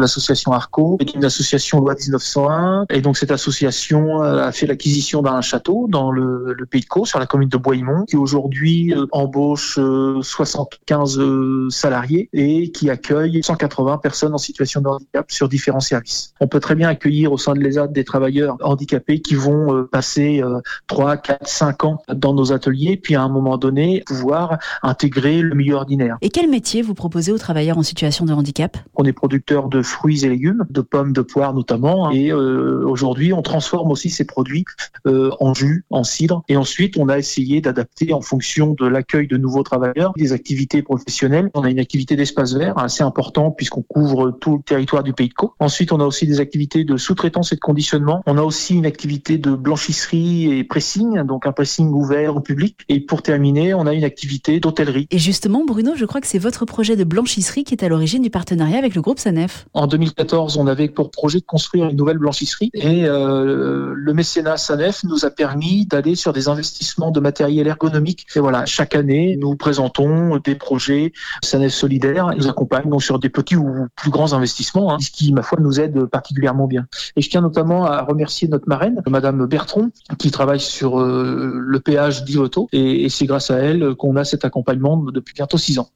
L'association Arco est une association loi 1901 et donc cette association a fait l'acquisition d'un château dans le, le, pays de Caux sur la commune de Boismont qui aujourd'hui euh, embauche 75 euh, salariés et qui accueille 180 personnes en situation de handicap sur différents services. On peut très bien accueillir au sein de l'ESAD des travailleurs handicapés qui vont passer 3, 4, 5 ans dans nos ateliers puis à un moment donné pouvoir intégrer le milieu ordinaire. Et quel métier vous proposez aux travailleurs en situation de handicap? On est producteur de fruits et légumes, de pommes, de poires notamment. Et euh, aujourd'hui, on transforme aussi ces produits euh, en jus, en cidre. Et ensuite, on a essayé d'adapter en fonction de l'accueil de nouveaux travailleurs des activités professionnelles. On a une activité d'espace vert assez important puisqu'on couvre tout le territoire du Pays de Caux. Ensuite, on a aussi des activités de sous-traitance et de conditionnement. On a aussi une activité de blanchisserie et pressing, donc un pressing ouvert au public. Et pour terminer, on a une activité d'hôtellerie. Et justement, Bruno, je crois que c'est votre projet de blanchisserie qui est à l'origine du partenariat avec le groupe Sanef. En 2014, on avait pour projet de construire une nouvelle blanchisserie et euh, le mécénat Sanef nous a permis d'aller sur des investissements de matériel ergonomique. Et voilà, chaque année, nous présentons des projets Sanef solidaires. Ils nous accompagnent donc sur des petits ou plus grands investissements, hein, ce qui, ma foi, nous aide particulièrement bien. Et je tiens notamment à remercier notre marraine, Madame Bertrand, qui travaille sur euh, le péage d'Ivoto. Et, et c'est grâce à elle qu'on a cet accompagnement depuis bientôt six ans.